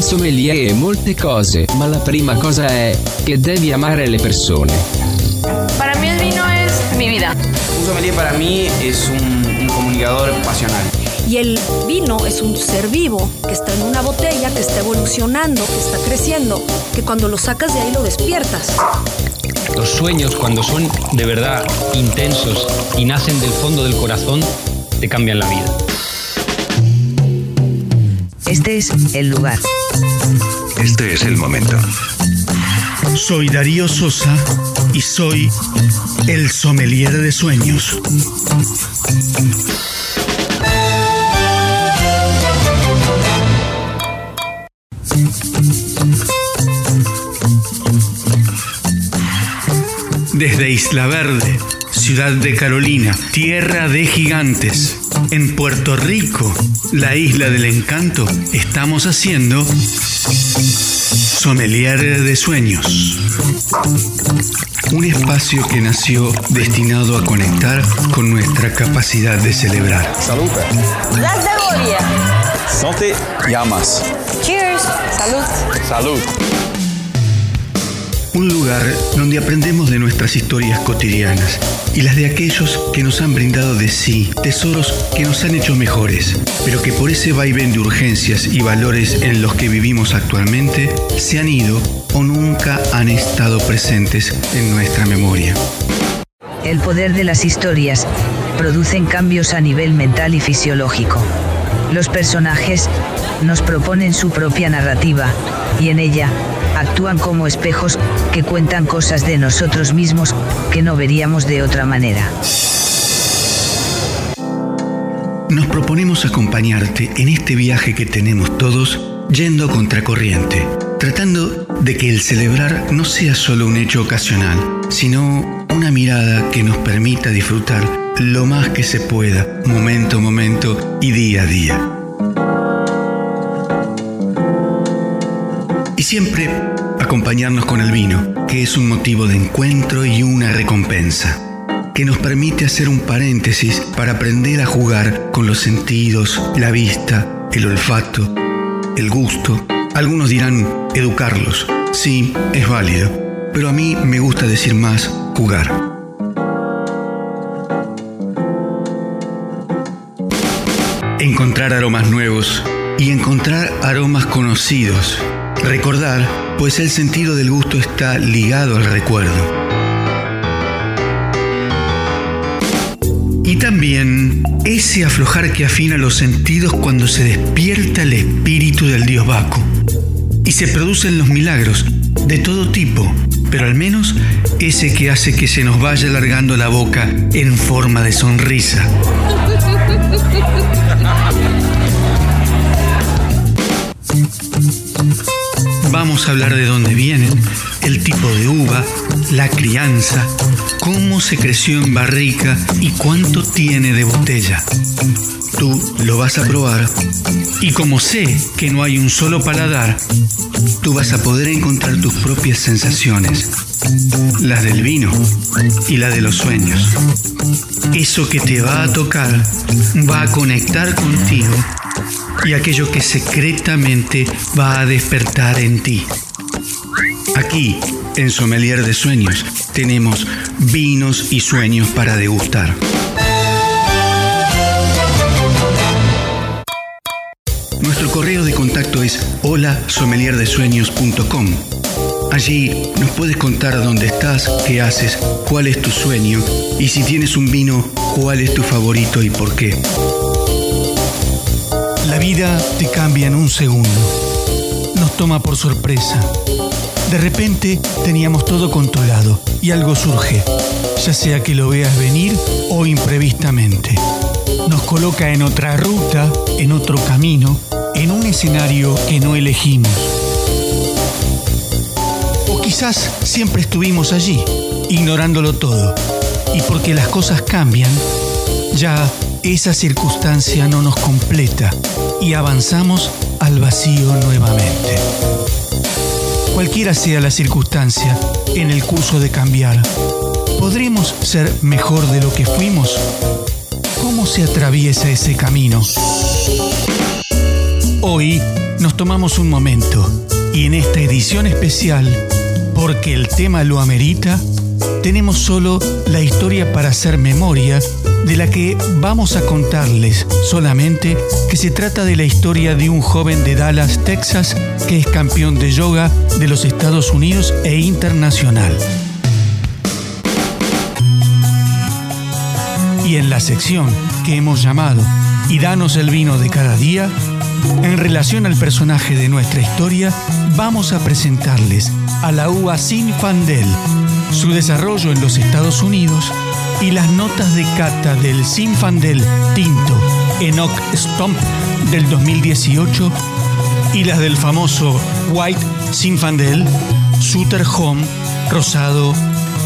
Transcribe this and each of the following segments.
Un sommelier è molte cose, ma la prima cosa è che devi amare le persone. Para mí el vino es mi vida. Un sommelier para mí es un, un comunicador pasional. Y el vino es un ser vivo que está en una botella, que está evolucionando, que está creciendo, que cuando lo sacas de ahí lo despiertas. Los sueños, cuando son de verdad intensos y nacen del fondo del corazón, te cambian la vida. Este es el lugar. Este es el momento. Soy Darío Sosa y soy el sommelier de sueños. Desde Isla Verde, ciudad de Carolina, tierra de gigantes, en Puerto Rico, la isla del encanto, estamos haciendo Sommelier de Sueños. Un espacio que nació destinado a conectar con nuestra capacidad de celebrar. Salud. Las de. Santé y amas. Cheers. Salud. Salud. Un lugar donde aprendemos de nuestras historias cotidianas y las de aquellos que nos han brindado de sí, tesoros que nos han hecho mejores, pero que por ese vaivén de urgencias y valores en los que vivimos actualmente se han ido o nunca han estado presentes en nuestra memoria. El poder de las historias producen cambios a nivel mental y fisiológico. Los personajes nos proponen su propia narrativa, y en ella actúan como espejos que cuentan cosas de nosotros mismos que no veríamos de otra manera. Nos proponemos acompañarte en este viaje que tenemos todos yendo contracorriente, tratando de que el celebrar no sea solo un hecho ocasional, sino una mirada que nos permita disfrutar lo más que se pueda, momento a momento y día a día. Siempre acompañarnos con el vino, que es un motivo de encuentro y una recompensa, que nos permite hacer un paréntesis para aprender a jugar con los sentidos, la vista, el olfato, el gusto. Algunos dirán educarlos. Sí, es válido, pero a mí me gusta decir más jugar. Encontrar aromas nuevos y encontrar aromas conocidos. Recordar, pues el sentido del gusto está ligado al recuerdo. Y también ese aflojar que afina los sentidos cuando se despierta el espíritu del dios Baco. Y se producen los milagros, de todo tipo, pero al menos ese que hace que se nos vaya alargando la boca en forma de sonrisa. Vamos a hablar de dónde vienen, el tipo de uva, la crianza, cómo se creció en barrica y cuánto tiene de botella. Tú lo vas a probar y como sé que no hay un solo paladar, tú vas a poder encontrar tus propias sensaciones, las del vino y la de los sueños. Eso que te va a tocar va a conectar contigo y aquello que secretamente va a despertar en ti. Aquí, en Sommelier de Sueños, tenemos vinos y sueños para degustar. Nuestro correo de contacto es hola-sommelierdesueños.com. Allí nos puedes contar dónde estás, qué haces, cuál es tu sueño y si tienes un vino, cuál es tu favorito y por qué. Vida te cambia en un segundo. Nos toma por sorpresa. De repente teníamos todo controlado y algo surge, ya sea que lo veas venir o imprevistamente. Nos coloca en otra ruta, en otro camino, en un escenario que no elegimos. O quizás siempre estuvimos allí, ignorándolo todo. Y porque las cosas cambian, ya esa circunstancia no nos completa y avanzamos al vacío nuevamente. Cualquiera sea la circunstancia en el curso de cambiar, ¿podremos ser mejor de lo que fuimos? ¿Cómo se atraviesa ese camino? Hoy nos tomamos un momento y en esta edición especial, porque el tema lo amerita, tenemos solo la historia para hacer memoria de la que vamos a contarles solamente que se trata de la historia de un joven de Dallas, Texas, que es campeón de yoga de los Estados Unidos e internacional. Y en la sección que hemos llamado Y danos el vino de cada día, en relación al personaje de nuestra historia, vamos a presentarles a la uva Sinfandel, su desarrollo en los Estados Unidos y las notas de cata del Sinfandel Tinto Enoch Stomp del 2018 y las del famoso White Sinfandel Sutter Home Rosado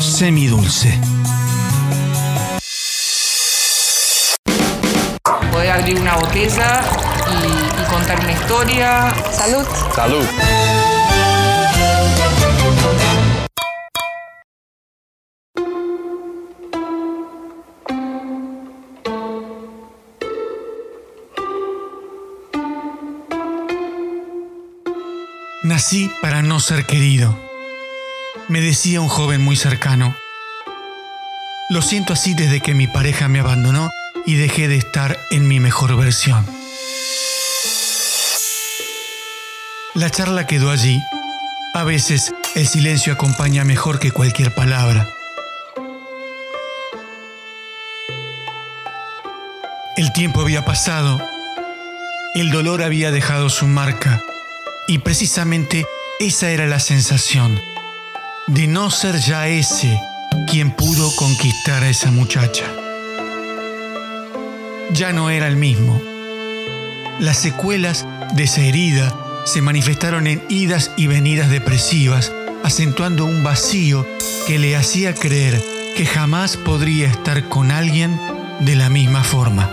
Semidulce. Poder abrir una botella y, y contar una historia. Salud. Salud. Nací para no ser querido, me decía un joven muy cercano. Lo siento así desde que mi pareja me abandonó y dejé de estar en mi mejor versión. La charla quedó allí. A veces el silencio acompaña mejor que cualquier palabra. El tiempo había pasado, el dolor había dejado su marca y precisamente esa era la sensación de no ser ya ese quien pudo conquistar a esa muchacha. Ya no era el mismo. Las secuelas de esa herida se manifestaron en idas y venidas depresivas, acentuando un vacío que le hacía creer que jamás podría estar con alguien de la misma forma.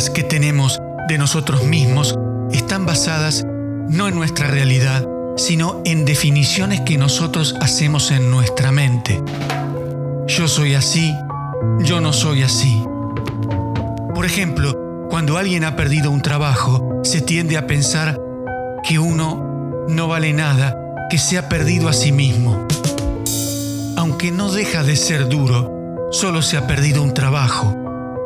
Que tenemos de nosotros mismos están basadas no en nuestra realidad, sino en definiciones que nosotros hacemos en nuestra mente. Yo soy así, yo no soy así. Por ejemplo, cuando alguien ha perdido un trabajo, se tiende a pensar que uno no vale nada, que se ha perdido a sí mismo. Aunque no deja de ser duro, solo se ha perdido un trabajo,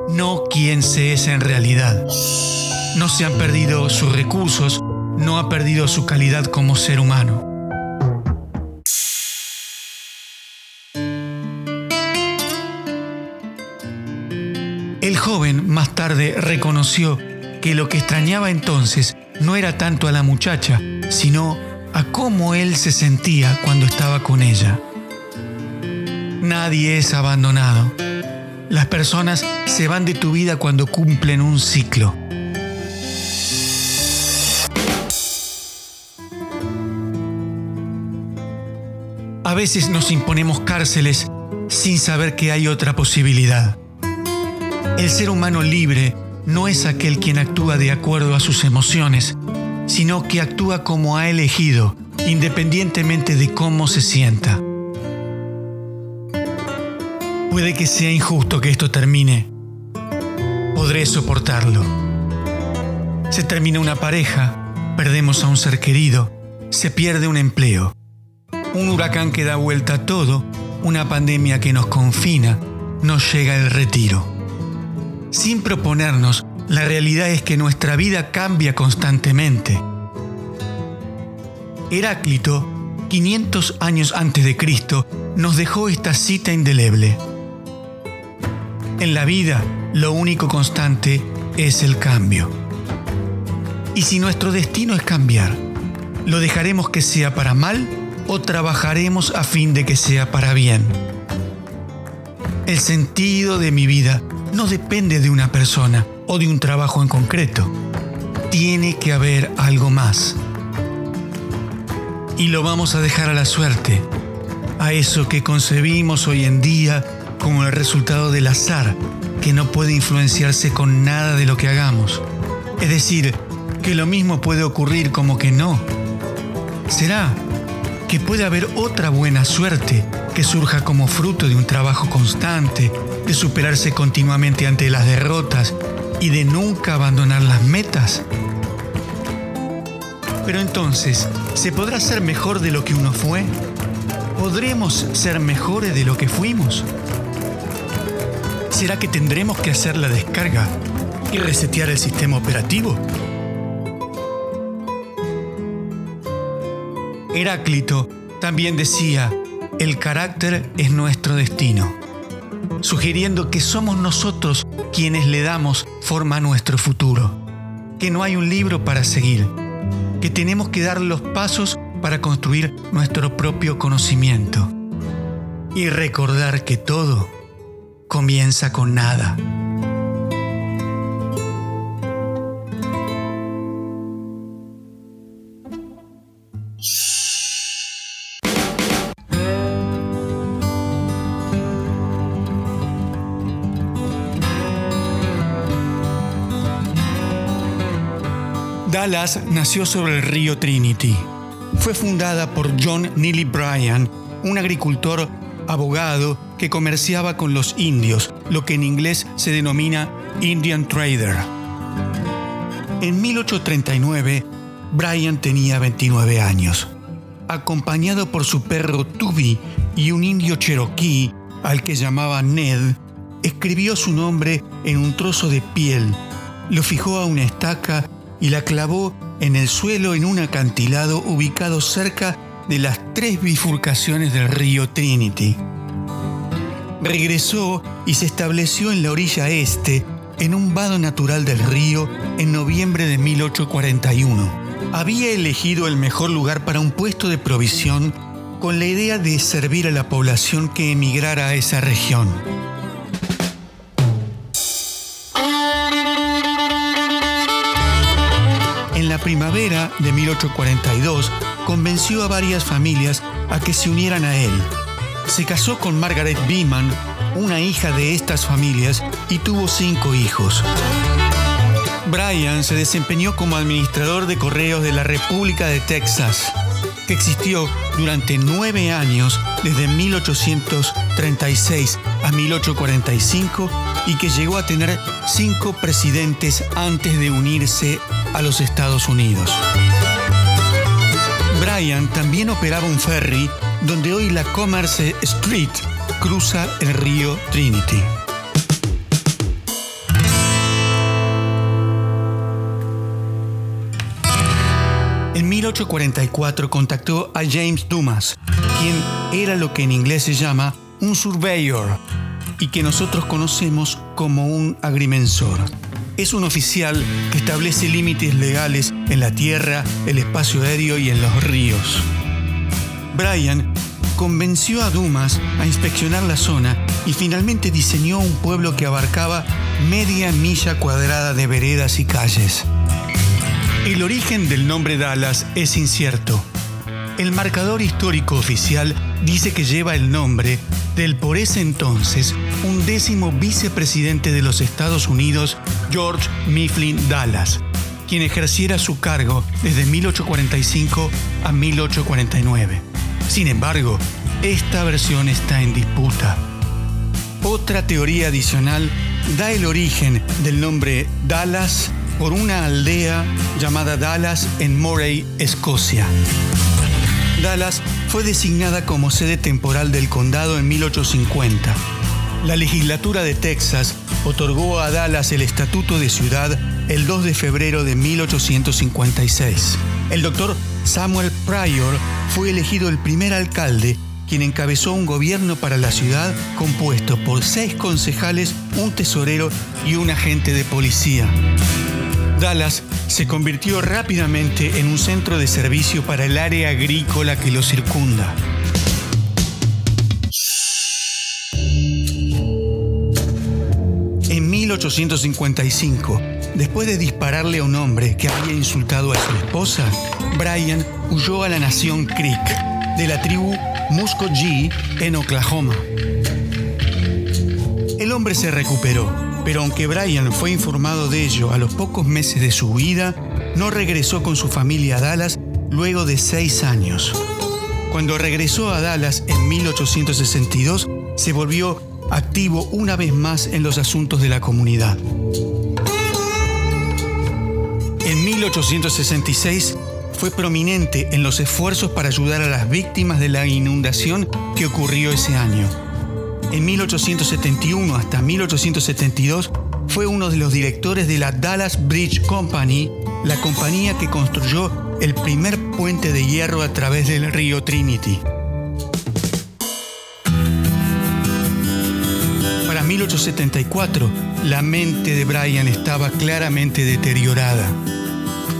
no quien se es en realidad. No se han perdido sus recursos, no ha perdido su calidad como ser humano. El joven más tarde reconoció que lo que extrañaba entonces no era tanto a la muchacha, sino a cómo él se sentía cuando estaba con ella. Nadie es abandonado. Las personas se van de tu vida cuando cumplen un ciclo. A veces nos imponemos cárceles sin saber que hay otra posibilidad. El ser humano libre no es aquel quien actúa de acuerdo a sus emociones, sino que actúa como ha elegido, independientemente de cómo se sienta. Puede que sea injusto que esto termine. Podré soportarlo. Se termina una pareja, perdemos a un ser querido, se pierde un empleo. Un huracán que da vuelta a todo, una pandemia que nos confina, nos llega el retiro. Sin proponernos, la realidad es que nuestra vida cambia constantemente. Heráclito, 500 años antes de Cristo, nos dejó esta cita indeleble. En la vida, lo único constante es el cambio. Y si nuestro destino es cambiar, ¿lo dejaremos que sea para mal o trabajaremos a fin de que sea para bien? El sentido de mi vida no depende de una persona o de un trabajo en concreto. Tiene que haber algo más. Y lo vamos a dejar a la suerte, a eso que concebimos hoy en día como el resultado del azar, que no puede influenciarse con nada de lo que hagamos. Es decir, que lo mismo puede ocurrir como que no. ¿Será? que puede haber otra buena suerte que surja como fruto de un trabajo constante, de superarse continuamente ante las derrotas y de nunca abandonar las metas. Pero entonces, ¿se podrá ser mejor de lo que uno fue? ¿Podremos ser mejores de lo que fuimos? ¿Será que tendremos que hacer la descarga y resetear el sistema operativo? Heráclito también decía, el carácter es nuestro destino, sugiriendo que somos nosotros quienes le damos forma a nuestro futuro, que no hay un libro para seguir, que tenemos que dar los pasos para construir nuestro propio conocimiento y recordar que todo comienza con nada. Dallas nació sobre el río Trinity. Fue fundada por John Neely Bryan, un agricultor abogado que comerciaba con los indios, lo que en inglés se denomina Indian Trader. En 1839, Bryan tenía 29 años. Acompañado por su perro Tubi y un indio cherokee al que llamaba Ned, escribió su nombre en un trozo de piel, lo fijó a una estaca y la clavó en el suelo en un acantilado ubicado cerca de las tres bifurcaciones del río Trinity. Regresó y se estableció en la orilla este, en un vado natural del río, en noviembre de 1841. Había elegido el mejor lugar para un puesto de provisión con la idea de servir a la población que emigrara a esa región. En la primavera de 1842 convenció a varias familias a que se unieran a él. Se casó con Margaret Beeman, una hija de estas familias, y tuvo cinco hijos. Bryan se desempeñó como administrador de correos de la República de Texas, que existió durante nueve años desde 1836 a 1845 y que llegó a tener cinco presidentes antes de unirse a los Estados Unidos. Bryan también operaba un ferry donde hoy la Commerce Street cruza el río Trinity. En 1844 contactó a James Dumas, quien era lo que en inglés se llama un surveyor y que nosotros conocemos como un agrimensor. Es un oficial que establece límites legales en la tierra, el espacio aéreo y en los ríos. Bryan convenció a Dumas a inspeccionar la zona y finalmente diseñó un pueblo que abarcaba media milla cuadrada de veredas y calles. El origen del nombre Dallas es incierto. El marcador histórico oficial dice que lleva el nombre del por ese entonces undécimo vicepresidente de los Estados Unidos, George Mifflin Dallas, quien ejerciera su cargo desde 1845 a 1849. Sin embargo, esta versión está en disputa. Otra teoría adicional da el origen del nombre Dallas por una aldea llamada Dallas en Moray, Escocia. Dallas fue designada como sede temporal del condado en 1850. La legislatura de Texas otorgó a Dallas el estatuto de ciudad el 2 de febrero de 1856. El doctor Samuel Pryor fue elegido el primer alcalde quien encabezó un gobierno para la ciudad compuesto por seis concejales, un tesorero y un agente de policía. Dallas se convirtió rápidamente en un centro de servicio para el área agrícola que lo circunda. En 1855, después de dispararle a un hombre que había insultado a su esposa, Bryan huyó a la nación Creek, de la tribu Muscogee en Oklahoma. El hombre se recuperó, pero aunque Bryan fue informado de ello a los pocos meses de su vida, no regresó con su familia a Dallas luego de seis años. Cuando regresó a Dallas en 1862, se volvió activo una vez más en los asuntos de la comunidad. En 1866 fue prominente en los esfuerzos para ayudar a las víctimas de la inundación que ocurrió ese año. En 1871 hasta 1872 fue uno de los directores de la Dallas Bridge Company, la compañía que construyó el primer puente de hierro a través del río Trinity. Para 1874, la mente de Brian estaba claramente deteriorada.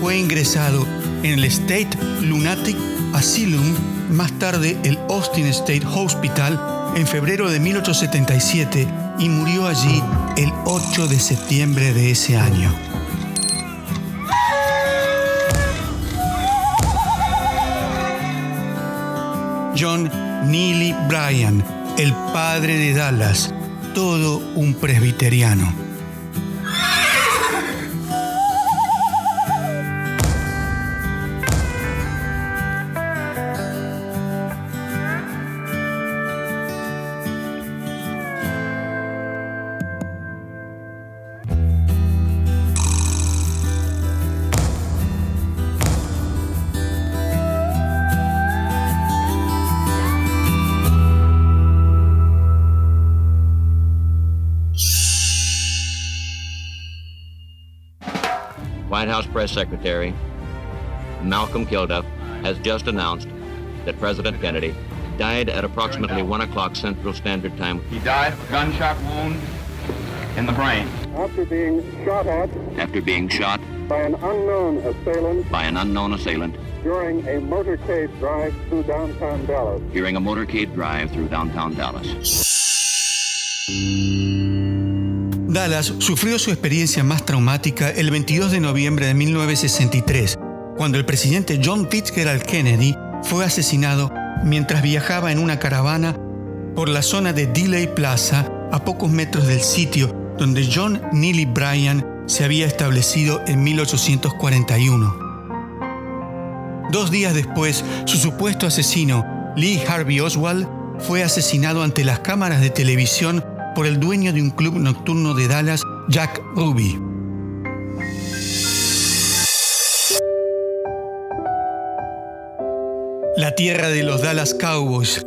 Fue ingresado en el State Lunatic Asylum, más tarde el Austin State Hospital, en febrero de 1877 y murió allí el 8 de septiembre de ese año. John Neely Bryan, el padre de Dallas, todo un presbiteriano. Press Secretary Malcolm Kilduff has just announced that President Kennedy died at approximately 1 o'clock Central Standard Time. He died of a gunshot wound in the brain. After being shot at. After being shot. By an unknown assailant. By an unknown assailant. During a motorcade drive through downtown Dallas. During a motorcade drive through downtown Dallas. Dallas sufrió su experiencia más traumática el 22 de noviembre de 1963, cuando el presidente John Fitzgerald Kennedy fue asesinado mientras viajaba en una caravana por la zona de Dealey Plaza, a pocos metros del sitio donde John Neely Bryan se había establecido en 1841. Dos días después, su supuesto asesino, Lee Harvey Oswald, fue asesinado ante las cámaras de televisión por el dueño de un club nocturno de Dallas, Jack Ruby. La tierra de los Dallas Cowboys,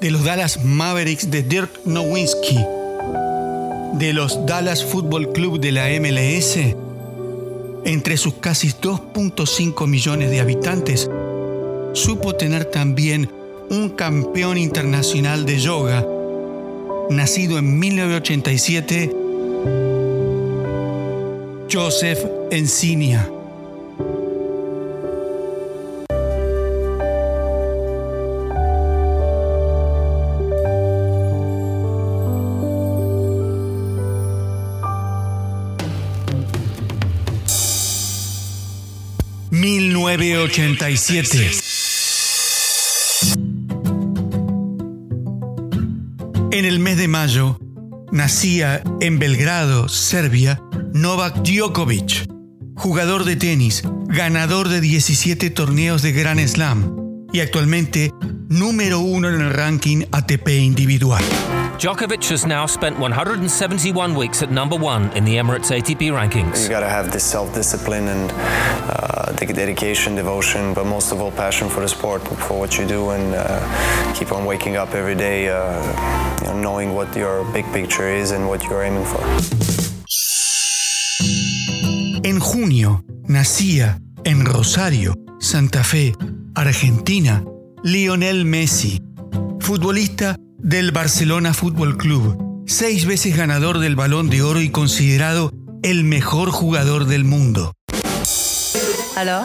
de los Dallas Mavericks de Dirk Nowitzki, de los Dallas Football Club de la MLS, entre sus casi 2.5 millones de habitantes, supo tener también un campeón internacional de yoga nacido en 1987, Joseph Encinia. ...1987... En el mes de mayo nacía en Belgrado, Serbia, Novak Djokovic, jugador de tenis, ganador de 17 torneos de Grand Slam y actualmente número uno en el ranking ATP individual. Djokovic has now spent 171 weeks at number one in the Emirates ATP rankings. You gotta have this self-discipline and uh, dedication, devotion, but most of all passion for the sport, for what you do, and uh, keep on waking up every day, uh, you know, knowing what your big picture is and what you're aiming for. En junio nacía en Rosario, Santa Fe, Argentina, Lionel Messi, futbolista del Barcelona Fútbol Club, seis veces ganador del Balón de Oro y considerado el mejor jugador del mundo. ¿Aló?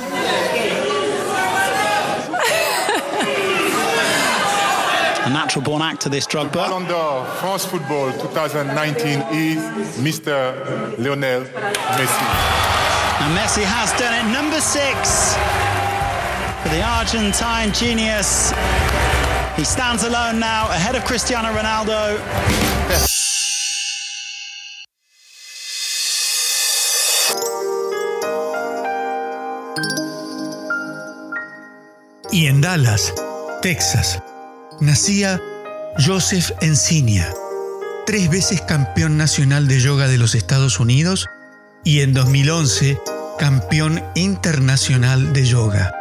A natural born actor, this drug Ballon d'Or France Football 2019 is Mr. Lionel Messi. And Messi has done it. Number six for the Argentine genius. He stands alone now, ahead of Cristiano Ronaldo. Y en Dallas, Texas, nacía Joseph Encinia, tres veces campeón nacional de yoga de los Estados Unidos y en 2011 campeón internacional de yoga.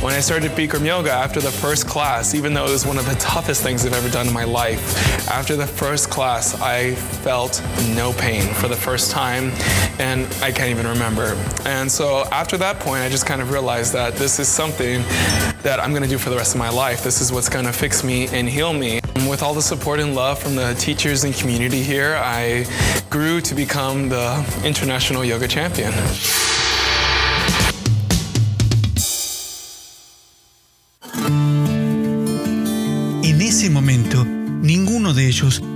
When I started Bikram Yoga after the first class, even though it was one of the toughest things I've ever done in my life, after the first class, I felt no pain for the first time, and I can't even remember. And so after that point, I just kind of realized that this is something that I'm going to do for the rest of my life. This is what's going to fix me and heal me. With all the support and love from the teachers and community here, I grew to become the international yoga champion.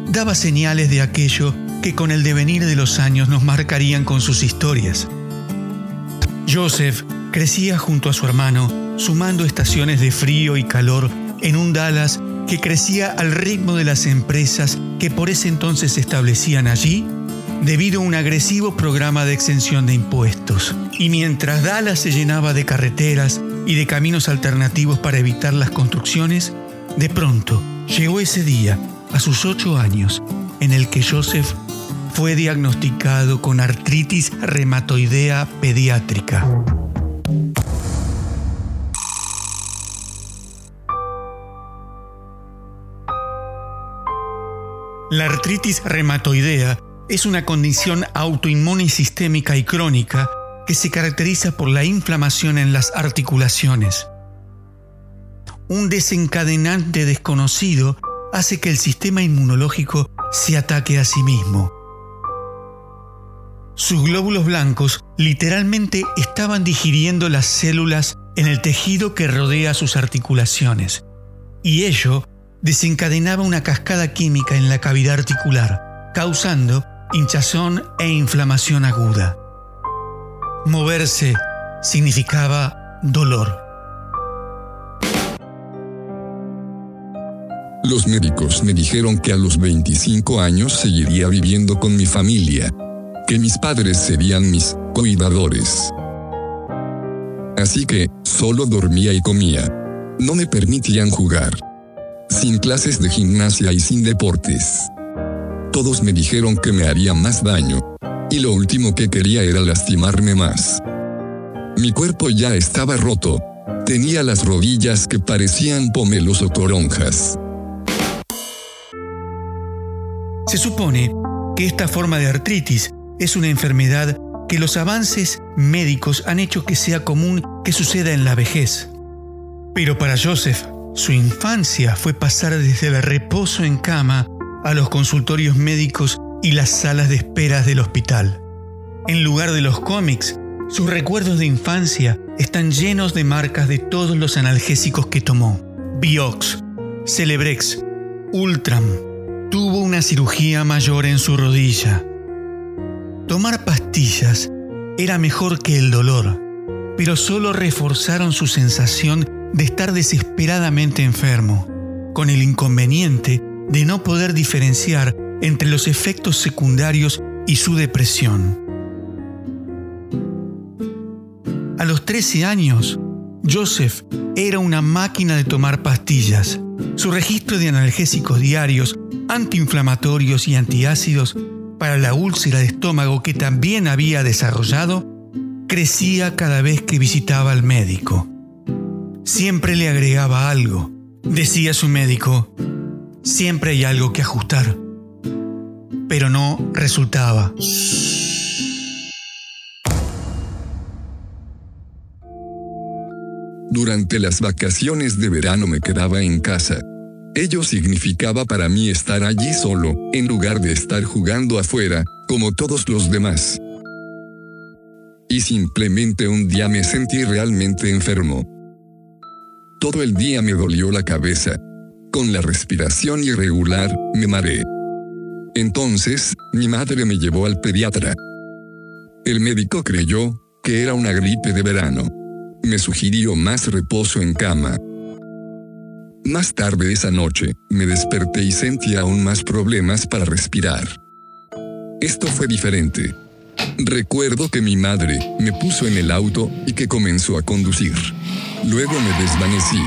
Daba señales de aquello que con el devenir de los años nos marcarían con sus historias. Joseph crecía junto a su hermano, sumando estaciones de frío y calor en un Dallas que crecía al ritmo de las empresas que por ese entonces se establecían allí debido a un agresivo programa de exención de impuestos. Y mientras Dallas se llenaba de carreteras y de caminos alternativos para evitar las construcciones, de pronto llegó ese día, a sus ocho años, en el que Joseph fue diagnosticado con artritis reumatoidea pediátrica. La artritis reumatoidea es una condición autoinmune sistémica y crónica que se caracteriza por la inflamación en las articulaciones. Un desencadenante desconocido hace que el sistema inmunológico se ataque a sí mismo. Sus glóbulos blancos literalmente estaban digiriendo las células en el tejido que rodea sus articulaciones, y ello desencadenaba una cascada química en la cavidad articular, causando hinchazón e inflamación aguda. Moverse significaba dolor. Los médicos me dijeron que a los 25 años seguiría viviendo con mi familia, que mis padres serían mis cuidadores. Así que, solo dormía y comía. No me permitían jugar. Sin clases de gimnasia y sin deportes. Todos me dijeron que me haría más daño. Y lo último que quería era lastimarme más. Mi cuerpo ya estaba roto. Tenía las rodillas que parecían pomelos o toronjas. Se supone que esta forma de artritis es una enfermedad que los avances médicos han hecho que sea común que suceda en la vejez. Pero para Joseph, su infancia fue pasar desde el reposo en cama a los consultorios médicos y las salas de esperas del hospital. En lugar de los cómics, sus recuerdos de infancia están llenos de marcas de todos los analgésicos que tomó. Biox, Celebrex, Ultram. Tuvo una cirugía mayor en su rodilla. Tomar pastillas era mejor que el dolor, pero solo reforzaron su sensación de estar desesperadamente enfermo, con el inconveniente de no poder diferenciar entre los efectos secundarios y su depresión. A los 13 años, Joseph era una máquina de tomar pastillas. Su registro de analgésicos diarios, antiinflamatorios y antiácidos para la úlcera de estómago que también había desarrollado, crecía cada vez que visitaba al médico. Siempre le agregaba algo. Decía su médico, siempre hay algo que ajustar. Pero no resultaba. Durante las vacaciones de verano me quedaba en casa. Ello significaba para mí estar allí solo, en lugar de estar jugando afuera, como todos los demás. Y simplemente un día me sentí realmente enfermo. Todo el día me dolió la cabeza. Con la respiración irregular, me mareé. Entonces, mi madre me llevó al pediatra. El médico creyó que era una gripe de verano. Me sugirió más reposo en cama. Más tarde esa noche, me desperté y sentí aún más problemas para respirar. Esto fue diferente. Recuerdo que mi madre me puso en el auto y que comenzó a conducir. Luego me desvanecí.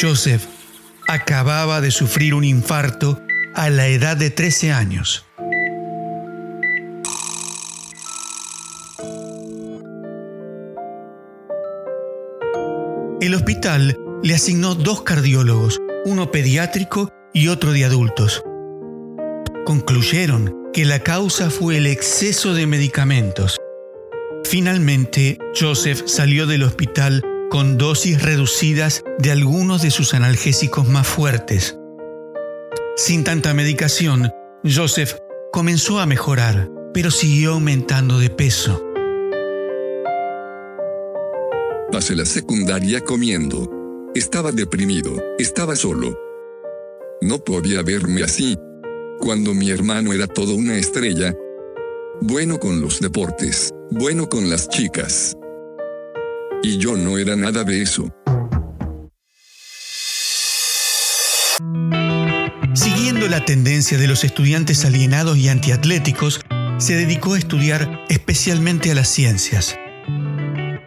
Joseph acababa de sufrir un infarto a la edad de 13 años. El hospital le asignó dos cardiólogos, uno pediátrico y otro de adultos. Concluyeron que la causa fue el exceso de medicamentos. Finalmente, Joseph salió del hospital con dosis reducidas de algunos de sus analgésicos más fuertes. Sin tanta medicación, Joseph comenzó a mejorar, pero siguió aumentando de peso. Pasé la secundaria comiendo. Estaba deprimido, estaba solo. No podía verme así. Cuando mi hermano era todo una estrella. Bueno con los deportes, bueno con las chicas. Y yo no era nada de eso. Siguiendo la tendencia de los estudiantes alienados y antiatléticos, se dedicó a estudiar especialmente a las ciencias.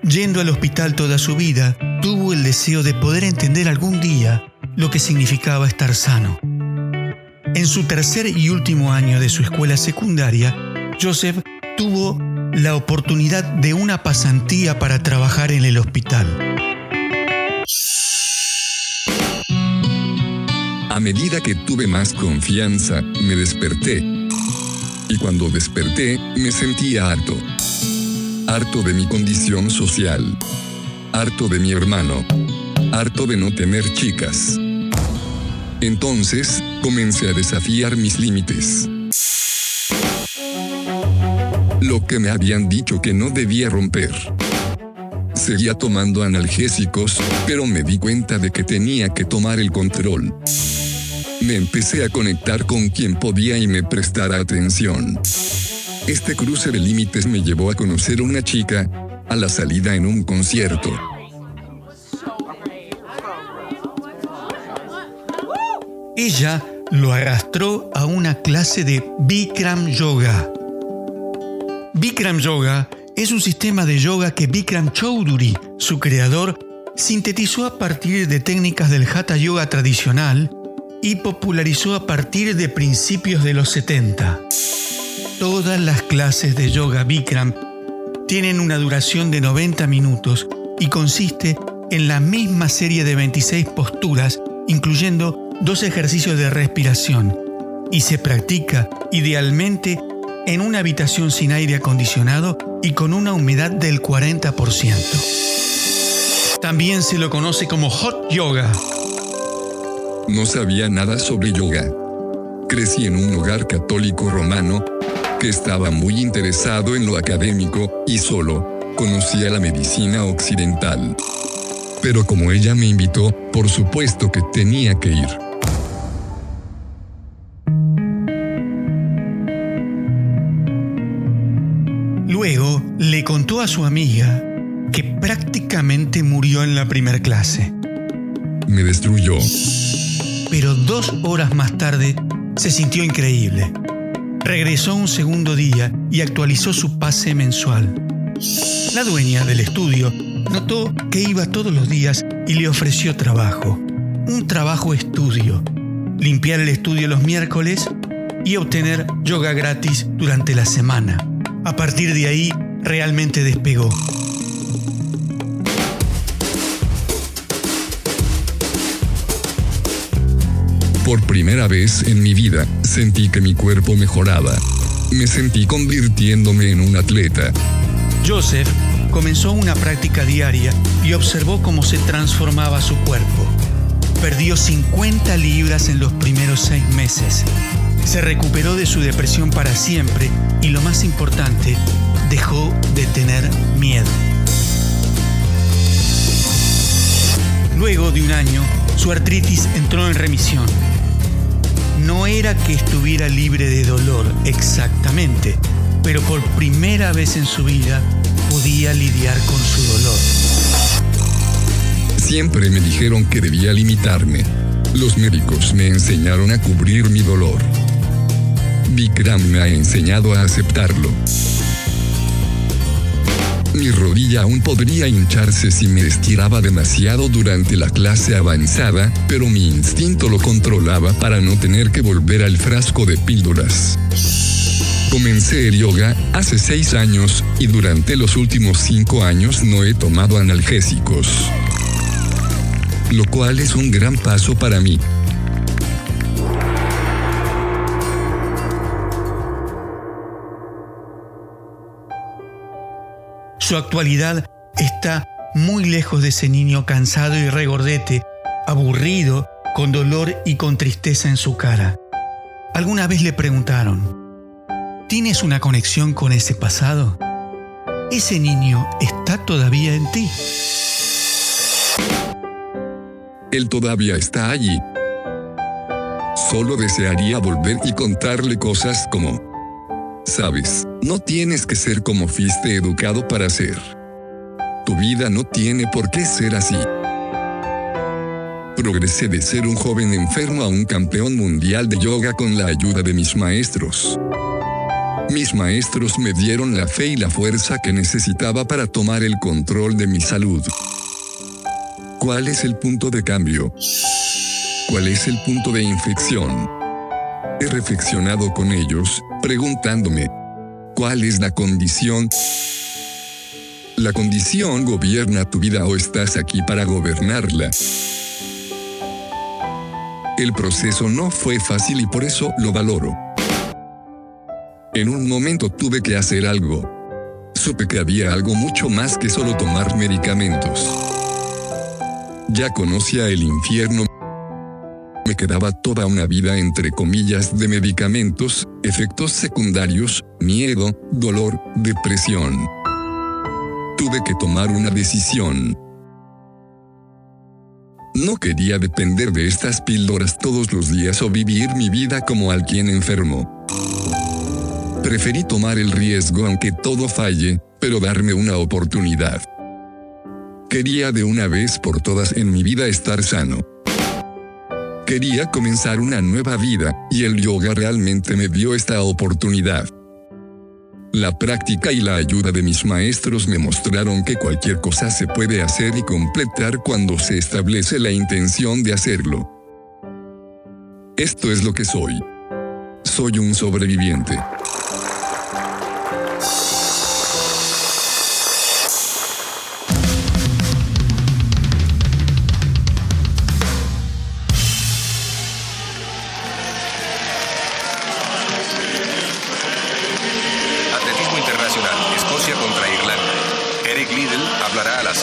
Yendo al hospital toda su vida, tuvo el deseo de poder entender algún día lo que significaba estar sano. En su tercer y último año de su escuela secundaria, Joseph tuvo la oportunidad de una pasantía para trabajar en el hospital. A medida que tuve más confianza, me desperté. Y cuando desperté, me sentía harto harto de mi condición social, harto de mi hermano, harto de no tener chicas. Entonces, comencé a desafiar mis límites. Lo que me habían dicho que no debía romper. Seguía tomando analgésicos, pero me di cuenta de que tenía que tomar el control. Me empecé a conectar con quien podía y me prestara atención. Este cruce de límites me llevó a conocer a una chica, a la salida en un concierto. Ella lo arrastró a una clase de Bikram Yoga. Bikram Yoga es un sistema de yoga que Bikram Choudhury, su creador, sintetizó a partir de técnicas del Hatha Yoga tradicional y popularizó a partir de principios de los 70. Todas las clases de yoga Bikram tienen una duración de 90 minutos y consiste en la misma serie de 26 posturas, incluyendo dos ejercicios de respiración, y se practica idealmente en una habitación sin aire acondicionado y con una humedad del 40%. También se lo conoce como hot yoga. No sabía nada sobre yoga. Crecí en un hogar católico romano que estaba muy interesado en lo académico y solo conocía la medicina occidental. Pero como ella me invitó, por supuesto que tenía que ir. A su amiga que prácticamente murió en la primera clase. Me destruyó. Pero dos horas más tarde se sintió increíble. Regresó un segundo día y actualizó su pase mensual. La dueña del estudio notó que iba todos los días y le ofreció trabajo. Un trabajo estudio. Limpiar el estudio los miércoles y obtener yoga gratis durante la semana. A partir de ahí, realmente despegó. Por primera vez en mi vida, sentí que mi cuerpo mejoraba. Me sentí convirtiéndome en un atleta. Joseph comenzó una práctica diaria y observó cómo se transformaba su cuerpo. Perdió 50 libras en los primeros seis meses. Se recuperó de su depresión para siempre y lo más importante, dejó de tener miedo. Luego de un año, su artritis entró en remisión. No era que estuviera libre de dolor exactamente, pero por primera vez en su vida podía lidiar con su dolor. Siempre me dijeron que debía limitarme. Los médicos me enseñaron a cubrir mi dolor. Bikram me ha enseñado a aceptarlo. Mi rodilla aún podría hincharse si me estiraba demasiado durante la clase avanzada, pero mi instinto lo controlaba para no tener que volver al frasco de píldoras. Comencé el yoga hace seis años y durante los últimos cinco años no he tomado analgésicos. Lo cual es un gran paso para mí. Su actualidad está muy lejos de ese niño cansado y regordete, aburrido, con dolor y con tristeza en su cara. Alguna vez le preguntaron, ¿tienes una conexión con ese pasado? ¿Ese niño está todavía en ti? Él todavía está allí. Solo desearía volver y contarle cosas como, Sabes, no tienes que ser como fuiste educado para ser. Tu vida no tiene por qué ser así. Progresé de ser un joven enfermo a un campeón mundial de yoga con la ayuda de mis maestros. Mis maestros me dieron la fe y la fuerza que necesitaba para tomar el control de mi salud. ¿Cuál es el punto de cambio? ¿Cuál es el punto de infección? He reflexionado con ellos, preguntándome, ¿cuál es la condición? ¿La condición gobierna tu vida o estás aquí para gobernarla? El proceso no fue fácil y por eso lo valoro. En un momento tuve que hacer algo. Supe que había algo mucho más que solo tomar medicamentos. Ya conocía el infierno me quedaba toda una vida entre comillas de medicamentos, efectos secundarios, miedo, dolor, depresión. Tuve que tomar una decisión. No quería depender de estas píldoras todos los días o vivir mi vida como alguien enfermo. Preferí tomar el riesgo aunque todo falle, pero darme una oportunidad. Quería de una vez por todas en mi vida estar sano. Quería comenzar una nueva vida, y el yoga realmente me dio esta oportunidad. La práctica y la ayuda de mis maestros me mostraron que cualquier cosa se puede hacer y completar cuando se establece la intención de hacerlo. Esto es lo que soy. Soy un sobreviviente.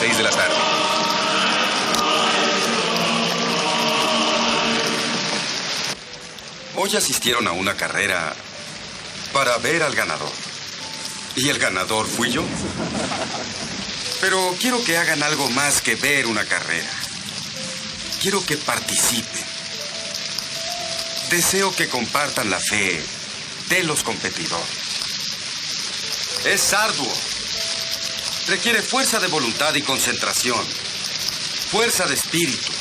6 de la tarde. Hoy asistieron a una carrera para ver al ganador. Y el ganador fui yo. Pero quiero que hagan algo más que ver una carrera. Quiero que participen. Deseo que compartan la fe de los competidores. Es arduo. Requiere fuerza de voluntad y concentración. Fuerza de espíritu.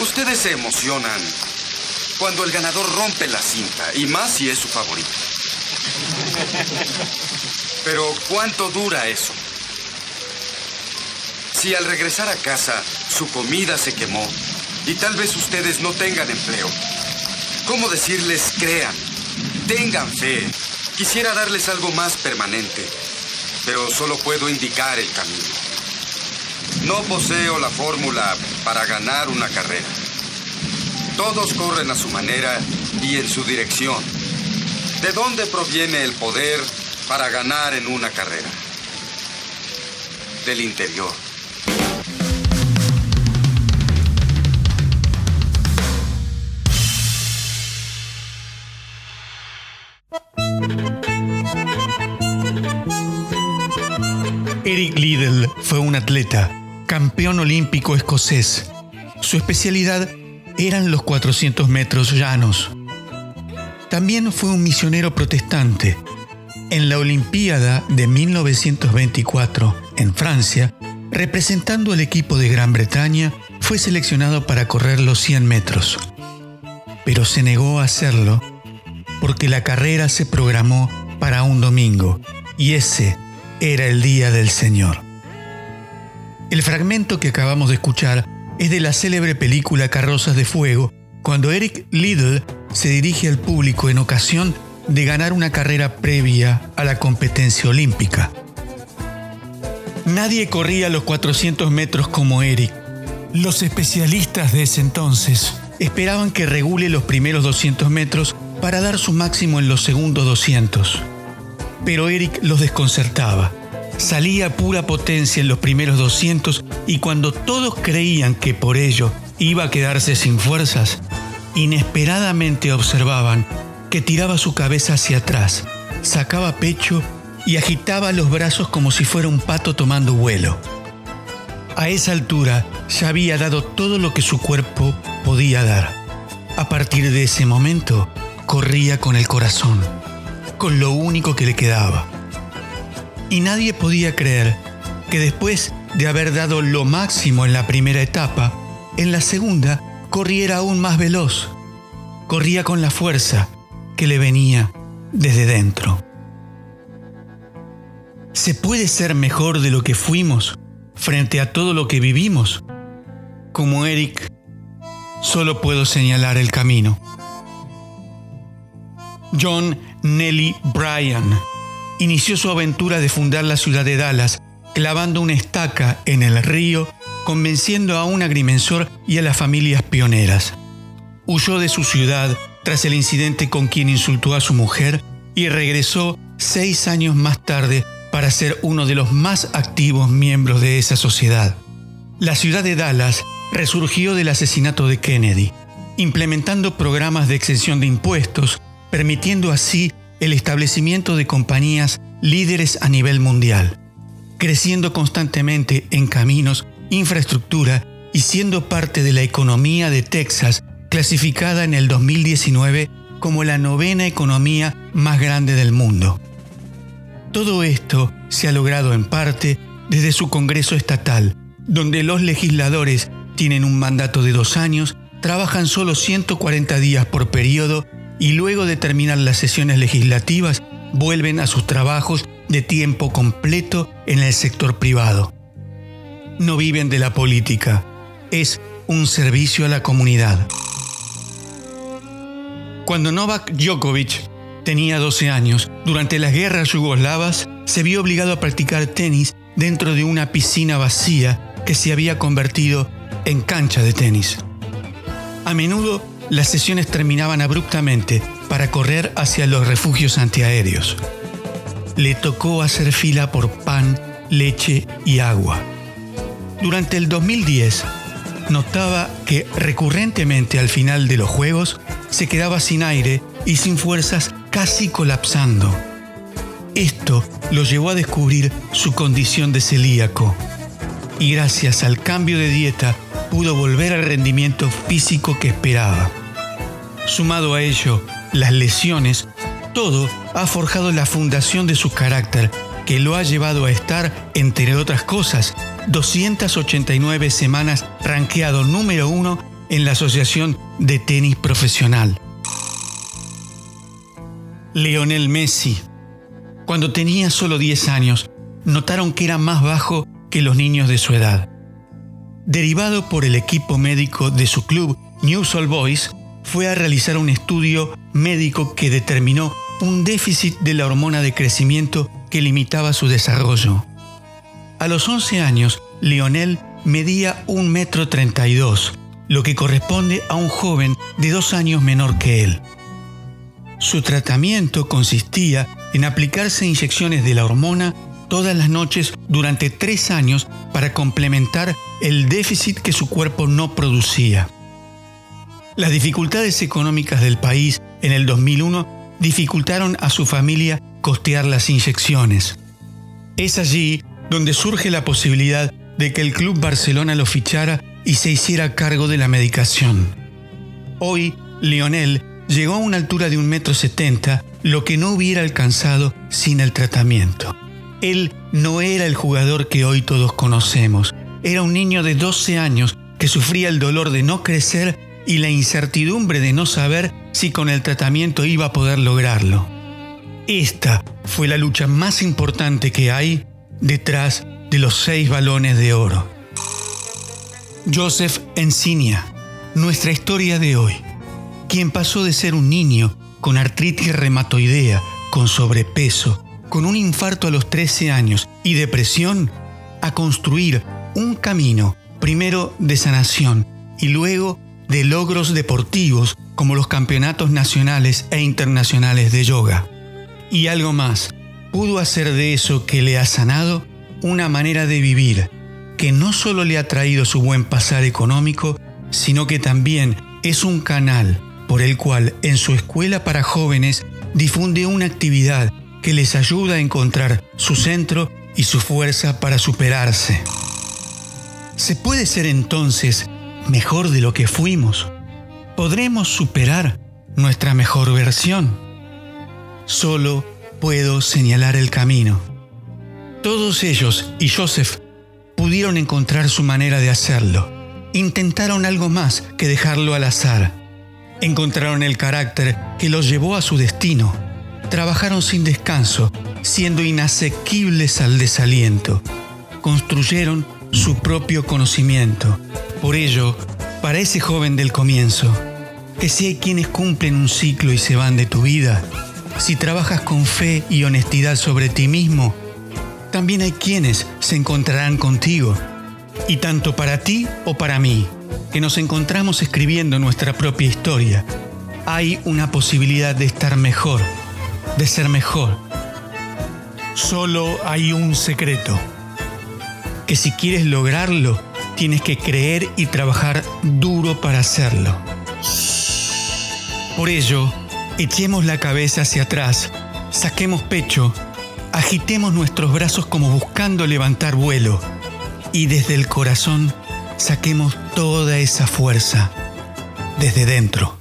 Ustedes se emocionan cuando el ganador rompe la cinta, y más si es su favorito. Pero ¿cuánto dura eso? Si al regresar a casa su comida se quemó y tal vez ustedes no tengan empleo, ¿cómo decirles crean, tengan fe? Quisiera darles algo más permanente, pero solo puedo indicar el camino. No poseo la fórmula para ganar una carrera. Todos corren a su manera y en su dirección. ¿De dónde proviene el poder para ganar en una carrera? Del interior. Eric Liddell fue un atleta, campeón olímpico escocés. Su especialidad eran los 400 metros llanos. También fue un misionero protestante. En la Olimpiada de 1924, en Francia, representando al equipo de Gran Bretaña, fue seleccionado para correr los 100 metros. Pero se negó a hacerlo porque la carrera se programó para un domingo y ese era el día del Señor. El fragmento que acabamos de escuchar es de la célebre película Carrozas de Fuego, cuando Eric Liddell se dirige al público en ocasión de ganar una carrera previa a la competencia olímpica. Nadie corría los 400 metros como Eric. Los especialistas de ese entonces esperaban que regule los primeros 200 metros para dar su máximo en los segundos 200. Pero Eric los desconcertaba salía pura potencia en los primeros 200 y cuando todos creían que por ello iba a quedarse sin fuerzas, inesperadamente observaban que tiraba su cabeza hacia atrás, sacaba pecho y agitaba los brazos como si fuera un pato tomando vuelo. A esa altura ya había dado todo lo que su cuerpo podía dar. A partir de ese momento, corría con el corazón, con lo único que le quedaba y nadie podía creer que después de haber dado lo máximo en la primera etapa, en la segunda corriera aún más veloz. Corría con la fuerza que le venía desde dentro. ¿Se puede ser mejor de lo que fuimos frente a todo lo que vivimos? Como Eric, solo puedo señalar el camino. John Nelly Bryan inició su aventura de fundar la ciudad de Dallas, clavando una estaca en el río, convenciendo a un agrimensor y a las familias pioneras. Huyó de su ciudad tras el incidente con quien insultó a su mujer y regresó seis años más tarde para ser uno de los más activos miembros de esa sociedad. La ciudad de Dallas resurgió del asesinato de Kennedy, implementando programas de exención de impuestos, permitiendo así el establecimiento de compañías líderes a nivel mundial, creciendo constantemente en caminos, infraestructura y siendo parte de la economía de Texas, clasificada en el 2019 como la novena economía más grande del mundo. Todo esto se ha logrado en parte desde su Congreso Estatal, donde los legisladores tienen un mandato de dos años, trabajan solo 140 días por periodo y luego de terminar las sesiones legislativas vuelven a sus trabajos de tiempo completo en el sector privado. No viven de la política, es un servicio a la comunidad. Cuando Novak Djokovic tenía 12 años, durante las guerras yugoslavas, se vio obligado a practicar tenis dentro de una piscina vacía que se había convertido en cancha de tenis. A menudo las sesiones terminaban abruptamente para correr hacia los refugios antiaéreos. Le tocó hacer fila por pan, leche y agua. Durante el 2010, notaba que recurrentemente al final de los Juegos se quedaba sin aire y sin fuerzas casi colapsando. Esto lo llevó a descubrir su condición de celíaco y gracias al cambio de dieta pudo volver al rendimiento físico que esperaba. Sumado a ello, las lesiones, todo ha forjado la fundación de su carácter, que lo ha llevado a estar, entre otras cosas, 289 semanas ranqueado número uno en la Asociación de Tenis Profesional. Leonel Messi. Cuando tenía solo 10 años, notaron que era más bajo que los niños de su edad. Derivado por el equipo médico de su club News All Boys, fue a realizar un estudio médico que determinó un déficit de la hormona de crecimiento que limitaba su desarrollo. A los 11 años, Lionel medía 1,32 metro 32, lo que corresponde a un joven de dos años menor que él. Su tratamiento consistía en aplicarse inyecciones de la hormona todas las noches durante tres años para complementar el déficit que su cuerpo no producía. Las dificultades económicas del país en el 2001 dificultaron a su familia costear las inyecciones. Es allí donde surge la posibilidad de que el Club Barcelona lo fichara y se hiciera cargo de la medicación. Hoy, Lionel llegó a una altura de un metro setenta, lo que no hubiera alcanzado sin el tratamiento. Él no era el jugador que hoy todos conocemos, era un niño de 12 años que sufría el dolor de no crecer y la incertidumbre de no saber si con el tratamiento iba a poder lograrlo. Esta fue la lucha más importante que hay detrás de los seis balones de oro. Joseph Encinia, nuestra historia de hoy, quien pasó de ser un niño con artritis reumatoidea, con sobrepeso, con un infarto a los 13 años y depresión, a construir un camino, primero de sanación y luego de logros deportivos como los campeonatos nacionales e internacionales de yoga. Y algo más, pudo hacer de eso que le ha sanado una manera de vivir que no solo le ha traído su buen pasar económico, sino que también es un canal por el cual en su escuela para jóvenes difunde una actividad que les ayuda a encontrar su centro y su fuerza para superarse. ¿Se puede ser entonces mejor de lo que fuimos? ¿Podremos superar nuestra mejor versión? Solo puedo señalar el camino. Todos ellos y Joseph pudieron encontrar su manera de hacerlo. Intentaron algo más que dejarlo al azar. Encontraron el carácter que los llevó a su destino. Trabajaron sin descanso, siendo inasequibles al desaliento. Construyeron su propio conocimiento. Por ello, para ese joven del comienzo, que si hay quienes cumplen un ciclo y se van de tu vida, si trabajas con fe y honestidad sobre ti mismo, también hay quienes se encontrarán contigo. Y tanto para ti o para mí, que nos encontramos escribiendo nuestra propia historia, hay una posibilidad de estar mejor, de ser mejor. Solo hay un secreto, que si quieres lograrlo, tienes que creer y trabajar duro para hacerlo. Por ello, echemos la cabeza hacia atrás, saquemos pecho agitemos nuestros brazos como buscando levantar vuelo y desde el corazón saquemos toda esa fuerza desde dentro.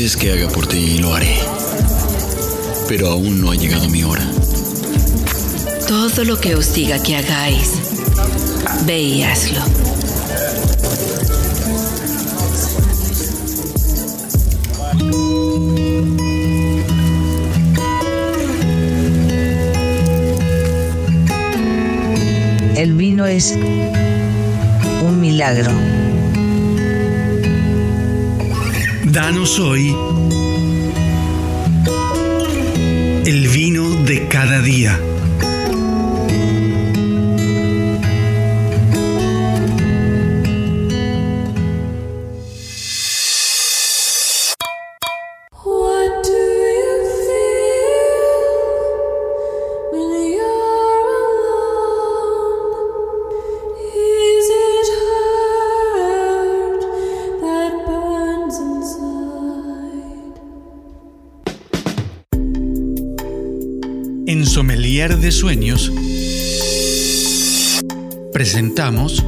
Lo que haga por ti lo haré pero aún no ha llegado mi hora. Todo lo que os diga que hagáis, ve y hazlo. El vino es un milagro. Danos hoy el vino de cada día. Sueños presentamos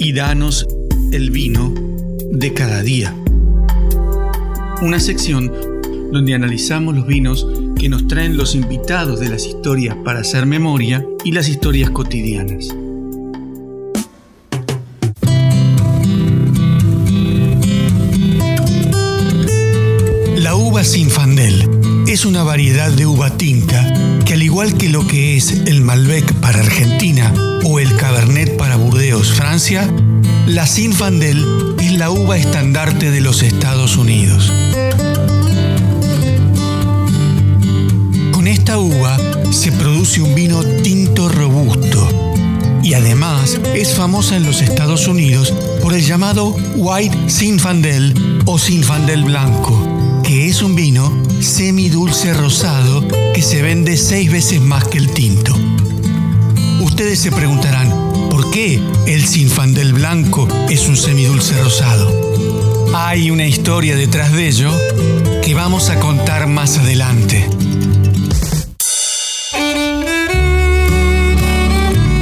Y danos el vino de cada día. Una sección donde analizamos los vinos que nos traen los invitados de las historias para hacer memoria y las historias cotidianas. La Zinfandel es la uva estandarte de los Estados Unidos. Con esta uva se produce un vino tinto robusto y además es famosa en los Estados Unidos por el llamado White Zinfandel o Zinfandel blanco que es un vino semidulce rosado que se vende seis veces más que el tinto. Ustedes se preguntarán, ¿por qué el Sinfandel blanco es un semidulce rosado? Hay una historia detrás de ello que vamos a contar más adelante.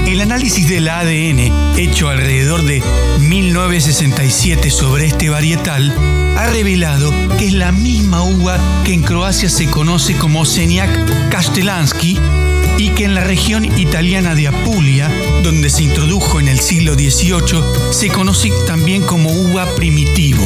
El análisis del ADN hecho alrededor de 1967 sobre este varietal ha revelado que es la misma uva que en Croacia se conoce como Seniak Castellansky y que en la región italiana de Apulia, donde se introdujo en el siglo XVIII, se conoce también como uva primitivo.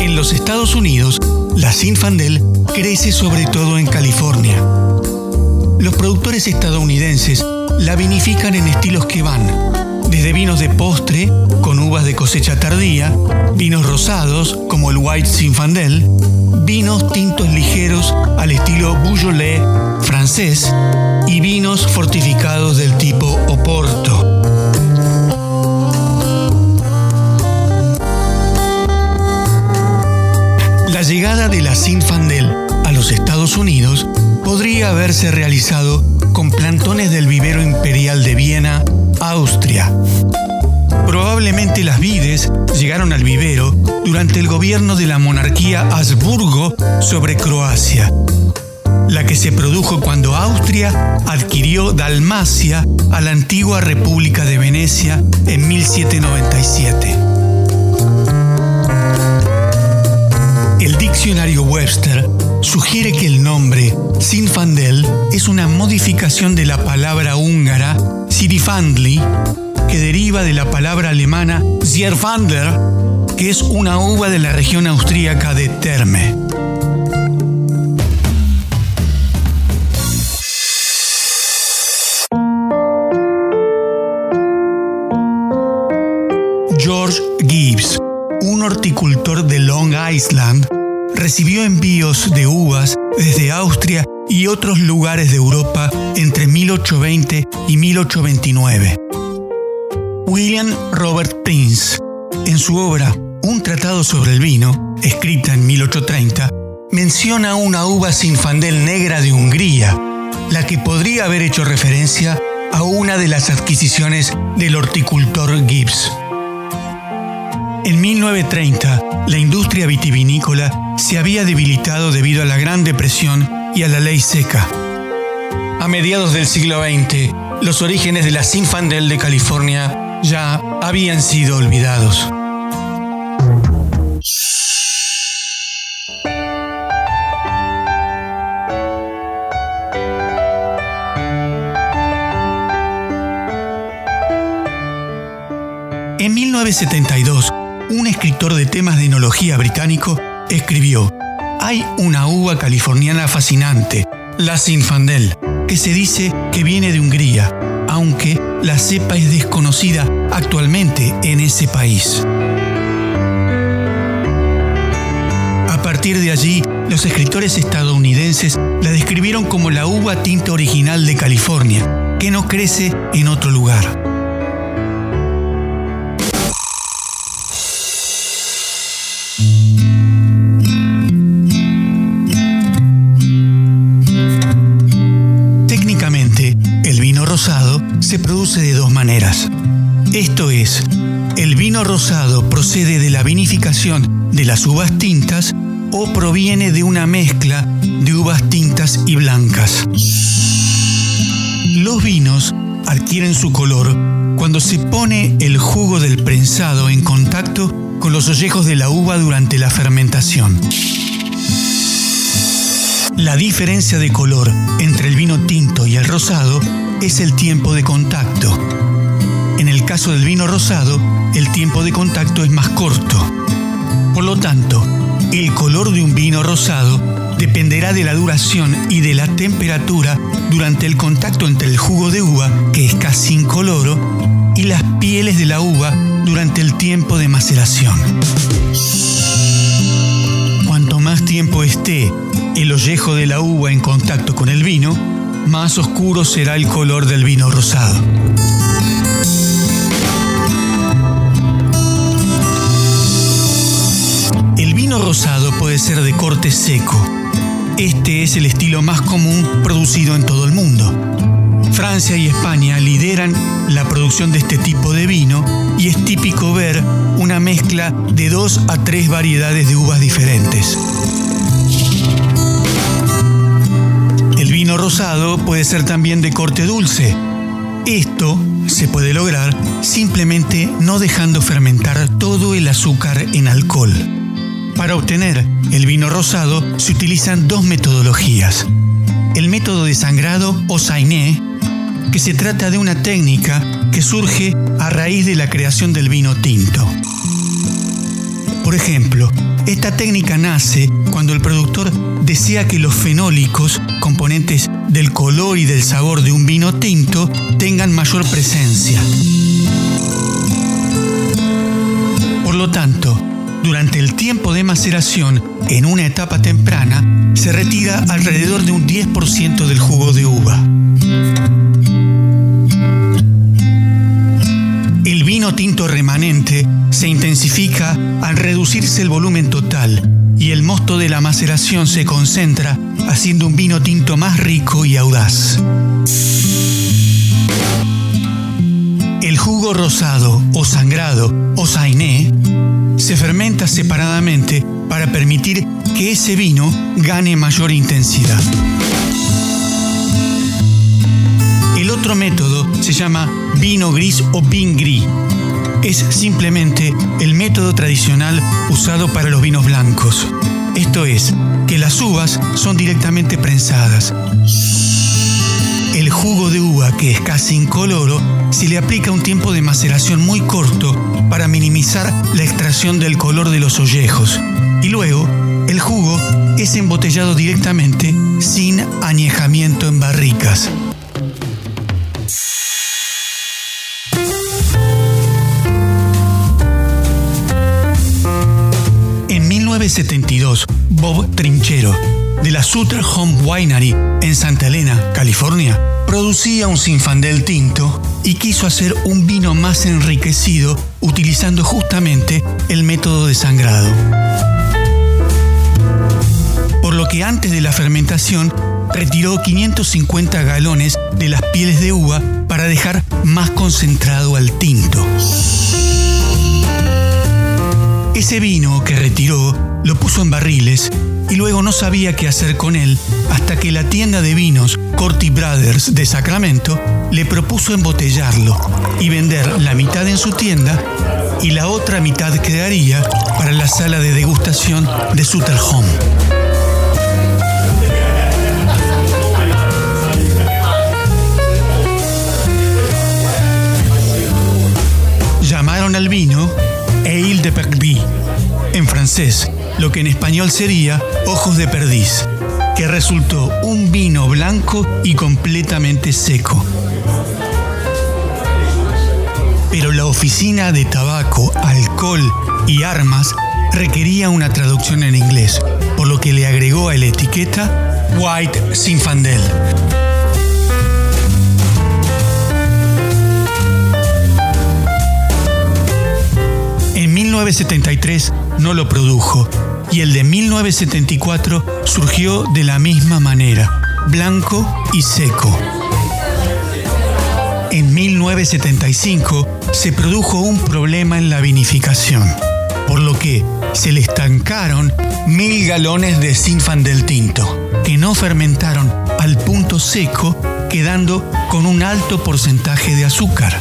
En los Estados Unidos, la Zinfandel crece sobre todo en California. Los productores estadounidenses la vinifican en estilos que van desde vinos de postre con uvas de cosecha tardía, vinos rosados como el White Zinfandel, vinos tintos ligeros al estilo Beaujolais francés y vinos fortificados del tipo Oporto. La llegada de la Zinfandel a los Estados Unidos podría haberse realizado con plantones del vivero imperial de Viena, Austria. Probablemente las vides llegaron al vivero durante el gobierno de la monarquía Habsburgo sobre Croacia, la que se produjo cuando Austria adquirió Dalmacia a la antigua República de Venecia en 1797. El diccionario Webster sugiere que el nombre Sinfandel es una modificación de la palabra húngara Sirifandli, que deriva de la palabra alemana Zierfander, que es una uva de la región austríaca de Terme. George Gibbs, un horticultor de Long Island, recibió envíos de uvas desde Austria y otros lugares de Europa entre 1820 y 1829. William Robert Prince, en su obra Un tratado sobre el vino, escrita en 1830, menciona una uva sinfandel negra de Hungría, la que podría haber hecho referencia a una de las adquisiciones del horticultor Gibbs. En 1930, la industria vitivinícola se había debilitado debido a la Gran Depresión y a la ley seca. A mediados del siglo XX, los orígenes de la Zinfandel de California ya habían sido olvidados. En 1972, un escritor de temas de enología británico escribió, hay una uva californiana fascinante, la Sinfandel, que se dice que viene de Hungría, aunque la cepa es desconocida actualmente en ese país. A partir de allí, los escritores estadounidenses la describieron como la uva tinta original de California, que no crece en otro lugar. Esto es, el vino rosado procede de la vinificación de las uvas tintas o proviene de una mezcla de uvas tintas y blancas. Los vinos adquieren su color cuando se pone el jugo del prensado en contacto con los ollejos de la uva durante la fermentación. La diferencia de color entre el vino tinto y el rosado es el tiempo de contacto. Caso del vino rosado, el tiempo de contacto es más corto. Por lo tanto, el color de un vino rosado dependerá de la duración y de la temperatura durante el contacto entre el jugo de uva, que es casi incoloro, y las pieles de la uva durante el tiempo de maceración. Cuanto más tiempo esté el ollejo de la uva en contacto con el vino, más oscuro será el color del vino rosado. Vino rosado puede ser de corte seco. Este es el estilo más común producido en todo el mundo. Francia y España lideran la producción de este tipo de vino y es típico ver una mezcla de dos a tres variedades de uvas diferentes. El vino rosado puede ser también de corte dulce. Esto se puede lograr simplemente no dejando fermentar todo el azúcar en alcohol. Para obtener el vino rosado se utilizan dos metodologías. El método de sangrado o sainé que se trata de una técnica que surge a raíz de la creación del vino tinto. Por ejemplo, esta técnica nace cuando el productor desea que los fenólicos, componentes del color y del sabor de un vino tinto, tengan mayor presencia. Por lo tanto, durante el tiempo de maceración, en una etapa temprana, se retira alrededor de un 10% del jugo de uva. El vino tinto remanente se intensifica al reducirse el volumen total y el mosto de la maceración se concentra haciendo un vino tinto más rico y audaz. El jugo rosado o sangrado o sainé se fermenta separadamente para permitir que ese vino gane mayor intensidad. El otro método se llama vino gris o vin gris. Es simplemente el método tradicional usado para los vinos blancos. Esto es, que las uvas son directamente prensadas. Jugo de uva, que es casi incoloro, se le aplica un tiempo de maceración muy corto para minimizar la extracción del color de los ollejos. Y luego, el jugo es embotellado directamente sin añejamiento en barricas. En 1972, Bob Trinchero, de la Sutter Home Winery en Santa Elena, California, producía un Sinfandel tinto y quiso hacer un vino más enriquecido utilizando justamente el método de sangrado. Por lo que antes de la fermentación retiró 550 galones de las pieles de uva para dejar más concentrado al tinto. Ese vino que retiró lo puso en barriles y luego no sabía qué hacer con él hasta que la tienda de vinos Corti Brothers de Sacramento le propuso embotellarlo y vender la mitad en su tienda y la otra mitad quedaría para la sala de degustación de Sutter Home. Llamaron al vino Ale de Perdi, en francés, lo que en español sería Ojos de Perdiz, que resultó un vino blanco y completamente seco. Pero la oficina de tabaco, alcohol y armas requería una traducción en inglés, por lo que le agregó a la etiqueta White Sinfandel. En 1973 no lo produjo y el de 1974 surgió de la misma manera, blanco y seco. En 1975 se produjo un problema en la vinificación, por lo que se le estancaron mil galones de Sinfandel tinto, que no fermentaron al punto seco, quedando con un alto porcentaje de azúcar.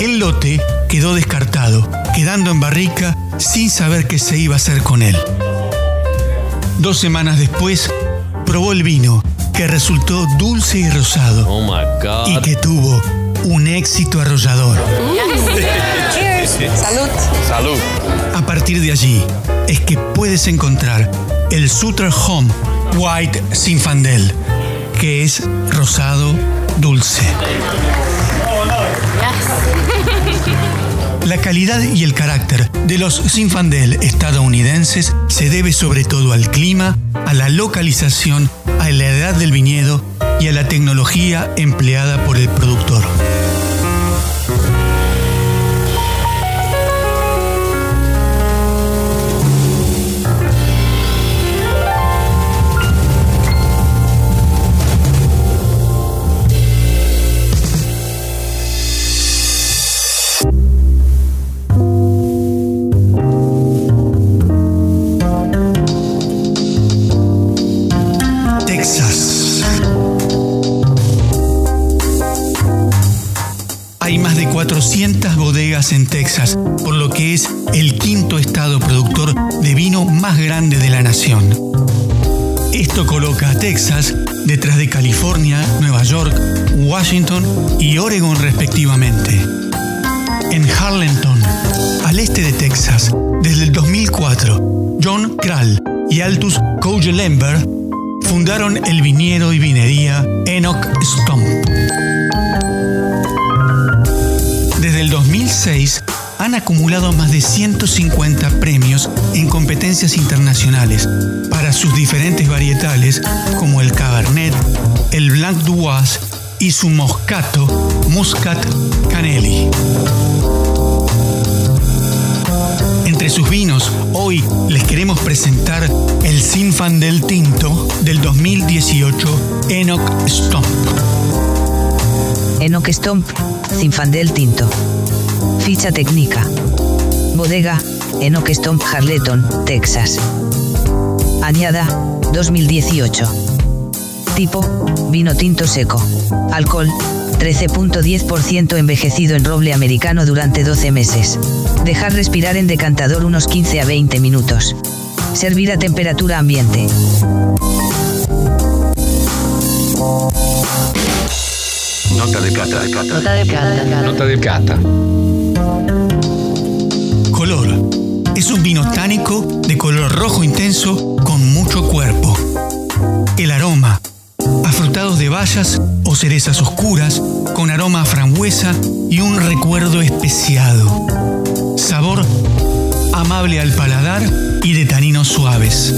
El lote quedó descartado, quedando en barrica sin saber qué se iba a hacer con él. Dos semanas después, probó el vino, que resultó dulce y rosado, y que tuvo un éxito arrollador. Salud. Salud. A partir de allí es que puedes encontrar el Sutter Home White Sinfandel, que es rosado dulce. La calidad y el carácter de los Sinfandel estadounidenses se debe sobre todo al clima, a la localización, a la edad del viñedo y a la tecnología empleada por el productor. Texas, por lo que es el quinto estado productor de vino más grande de la nación. Esto coloca a Texas detrás de California, Nueva York, Washington y Oregon respectivamente. En Harlington, al este de Texas, desde el 2004, John Krall y Altus Kougelenberg fundaron el viñedo y vinería Enoch Stomp. 2006 han acumulado más de 150 premios en competencias internacionales para sus diferentes varietales como el Cabernet, el Blanc d'Oise y su Moscato Muscat Canelli. Entre sus vinos, hoy les queremos presentar el Sinfandel Tinto del 2018 Enoch Stomp. Enoch Stomp, Sinfandel Tinto. Ficha técnica. Bodega, Enoch Stomp Harleton, Texas. Añada, 2018. Tipo, vino tinto seco. Alcohol, 13.10% envejecido en roble americano durante 12 meses. Dejar respirar en decantador unos 15 a 20 minutos. Servir a temperatura ambiente. Nota de cata. Nota de cata. Nota de cata. Color. Es un vino tánico de color rojo intenso con mucho cuerpo. El aroma. Afrutados de bayas o cerezas oscuras con aroma a frambuesa y un recuerdo especiado. Sabor amable al paladar y de taninos suaves.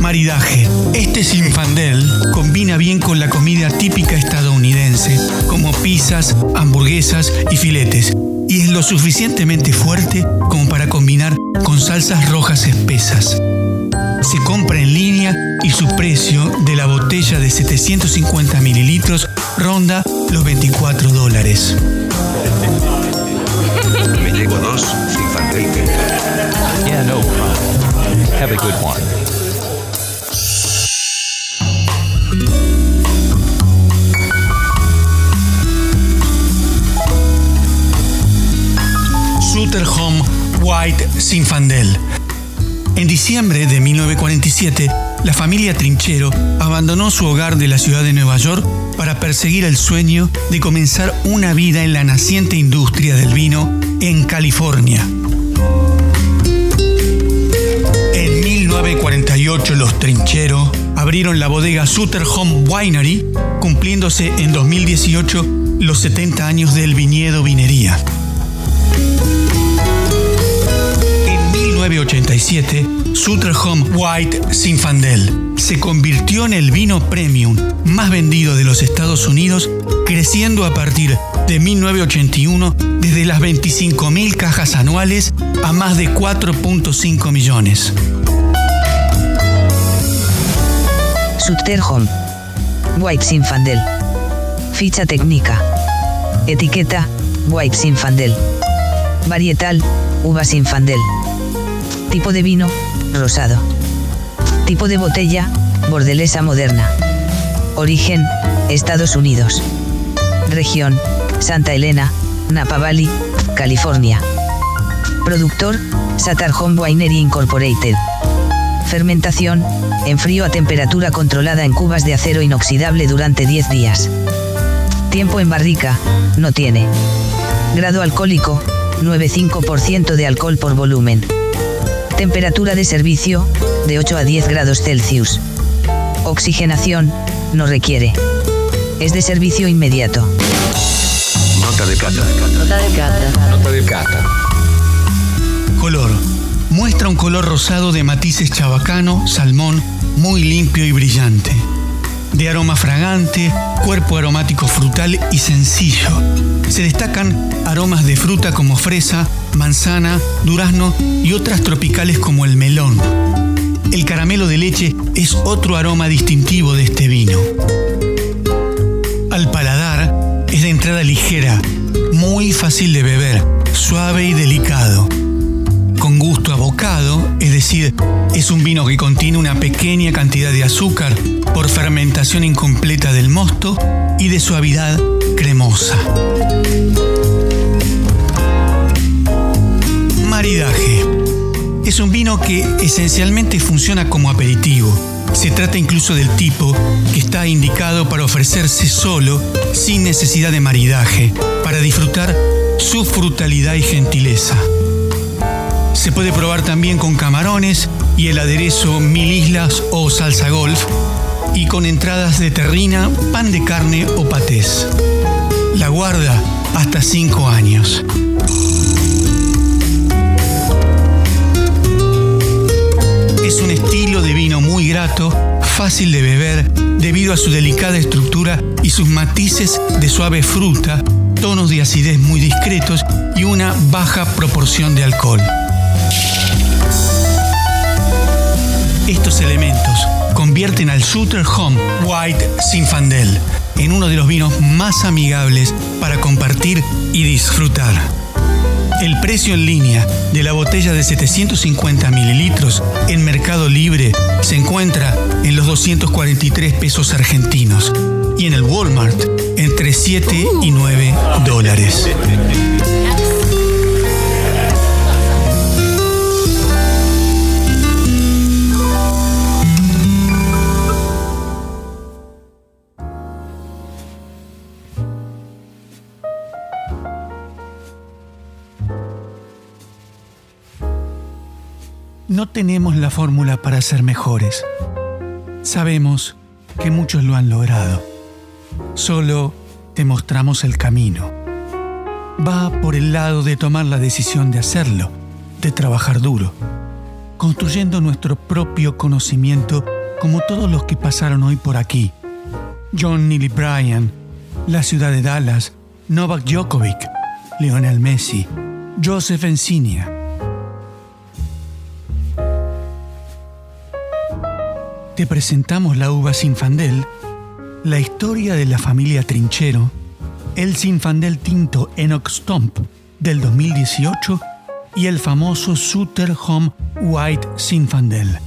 Maridaje. Este Sinfandel combina bien con la comida típica estadounidense, como pizzas, hamburguesas y filetes, y es lo suficientemente fuerte como para combinar con salsas rojas espesas. Se compra en línea y su precio de la botella de 750 mililitros ronda los 24 dólares. Me llevo dos Sinfandel Yeah, no problem. Have a good one. Sutterholm White Sinfandel. En diciembre de 1947, la familia Trinchero abandonó su hogar de la ciudad de Nueva York para perseguir el sueño de comenzar una vida en la naciente industria del vino en California. En 1948 los Trinchero abrieron la bodega Sutterholm Winery, cumpliéndose en 2018 los 70 años del viñedo vinería. En 1987, Sutterholm White Sinfandel se convirtió en el vino premium más vendido de los Estados Unidos, creciendo a partir de 1981 desde las 25.000 cajas anuales a más de 4.5 millones. Sutterholm. White Sinfandel. Ficha técnica. Etiqueta, White Sinfandel. Varietal, uva Sinfandel. Tipo de vino, rosado. Tipo de botella, bordelesa moderna. Origen, Estados Unidos. Región, Santa Elena, Napa Valley, California. Productor, Satar Home Winery Incorporated. Fermentación, en frío a temperatura controlada en cubas de acero inoxidable durante 10 días. Tiempo en barrica, no tiene. Grado alcohólico, 9,5% de alcohol por volumen. Temperatura de servicio, de 8 a 10 grados Celsius. Oxigenación, no requiere. Es de servicio inmediato. Nota de cata. Nota de cata. Nota de cata. Color. Muestra un color rosado de matices chabacano, salmón, muy limpio y brillante. De aroma fragante, cuerpo aromático frutal y sencillo. Se destacan aromas de fruta como fresa, manzana, durazno y otras tropicales como el melón. El caramelo de leche es otro aroma distintivo de este vino. Al paladar es de entrada ligera, muy fácil de beber, suave y delicado. Con gusto a bocado, es decir, es un vino que contiene una pequeña cantidad de azúcar por fermentación incompleta del mosto y de suavidad cremosa. Maridaje. Es un vino que esencialmente funciona como aperitivo. Se trata incluso del tipo que está indicado para ofrecerse solo, sin necesidad de maridaje, para disfrutar su frutalidad y gentileza. Se puede probar también con camarones y el aderezo mil islas o salsa golf, y con entradas de terrina, pan de carne o patés. La guarda hasta 5 años. Es un estilo de vino muy grato, fácil de beber, debido a su delicada estructura y sus matices de suave fruta, tonos de acidez muy discretos y una baja proporción de alcohol. Estos elementos convierten al Sutter Home White Zinfandel en uno de los vinos más amigables para compartir y disfrutar. El precio en línea de la botella de 750 mililitros en Mercado Libre se encuentra en los 243 pesos argentinos y en el Walmart entre 7 y 9 dólares. No tenemos la fórmula para ser mejores. Sabemos que muchos lo han logrado. Solo te mostramos el camino. Va por el lado de tomar la decisión de hacerlo, de trabajar duro, construyendo nuestro propio conocimiento como todos los que pasaron hoy por aquí. John Neely Bryan, la ciudad de Dallas, Novak Djokovic, Lionel Messi, Joseph Encinia. Te presentamos la uva Sinfandel, la historia de la familia Trinchero, el Sinfandel tinto Enoch Stomp del 2018 y el famoso Sutter Home White Sinfandel.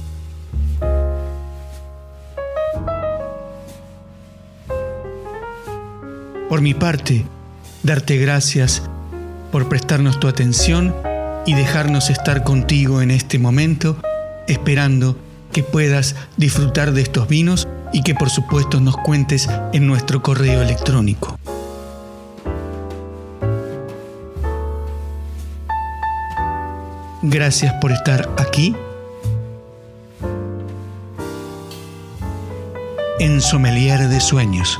Por mi parte, darte gracias por prestarnos tu atención y dejarnos estar contigo en este momento, esperando que puedas disfrutar de estos vinos y que por supuesto nos cuentes en nuestro correo electrónico. Gracias por estar aquí en Sommelier de Sueños.